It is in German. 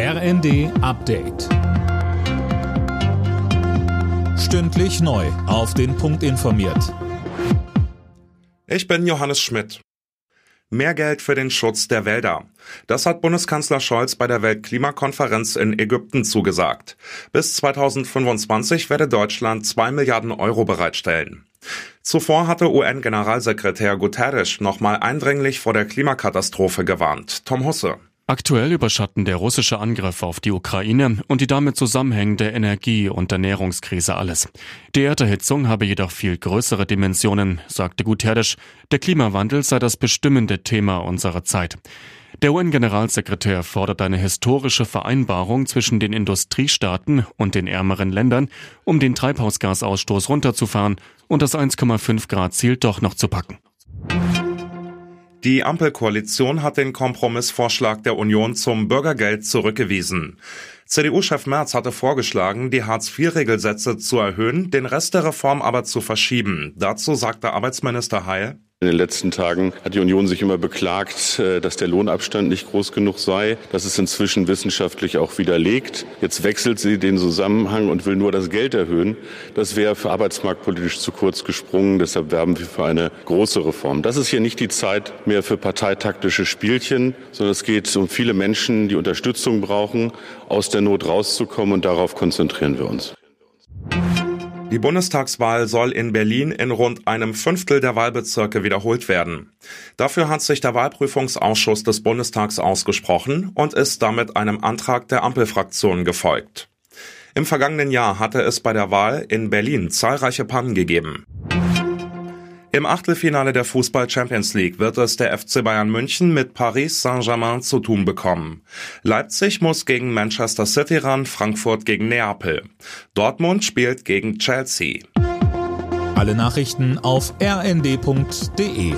RND Update. Stündlich neu. Auf den Punkt informiert. Ich bin Johannes Schmidt. Mehr Geld für den Schutz der Wälder. Das hat Bundeskanzler Scholz bei der Weltklimakonferenz in Ägypten zugesagt. Bis 2025 werde Deutschland zwei Milliarden Euro bereitstellen. Zuvor hatte UN-Generalsekretär Guterres nochmal eindringlich vor der Klimakatastrophe gewarnt. Tom Husse. Aktuell überschatten der russische Angriff auf die Ukraine und die damit zusammenhängende Energie- und Ernährungskrise alles. Die Erderhitzung habe jedoch viel größere Dimensionen, sagte Guterres. Der Klimawandel sei das bestimmende Thema unserer Zeit. Der UN-Generalsekretär fordert eine historische Vereinbarung zwischen den Industriestaaten und den ärmeren Ländern, um den Treibhausgasausstoß runterzufahren und das 1,5 Grad Ziel doch noch zu packen. Die Ampelkoalition hat den Kompromissvorschlag der Union zum Bürgergeld zurückgewiesen. CDU-Chef Merz hatte vorgeschlagen, die Hartz-IV-Regelsätze zu erhöhen, den Rest der Reform aber zu verschieben. Dazu sagte Arbeitsminister Heil, in den letzten Tagen hat die Union sich immer beklagt, äh, dass der Lohnabstand nicht groß genug sei. Das ist inzwischen wissenschaftlich auch widerlegt. Jetzt wechselt sie den Zusammenhang und will nur das Geld erhöhen. Das wäre für arbeitsmarktpolitisch zu kurz gesprungen. Deshalb werben wir für eine große Reform. Das ist hier nicht die Zeit mehr für parteitaktische Spielchen, sondern es geht um viele Menschen, die Unterstützung brauchen, aus der Not rauszukommen. Und darauf konzentrieren wir uns. Die Bundestagswahl soll in Berlin in rund einem Fünftel der Wahlbezirke wiederholt werden. Dafür hat sich der Wahlprüfungsausschuss des Bundestags ausgesprochen und ist damit einem Antrag der Ampelfraktionen gefolgt. Im vergangenen Jahr hatte es bei der Wahl in Berlin zahlreiche Pannen gegeben. Im Achtelfinale der Fußball Champions League wird es der FC Bayern München mit Paris Saint-Germain zu tun bekommen. Leipzig muss gegen Manchester City ran, Frankfurt gegen Neapel. Dortmund spielt gegen Chelsea. Alle Nachrichten auf rnd.de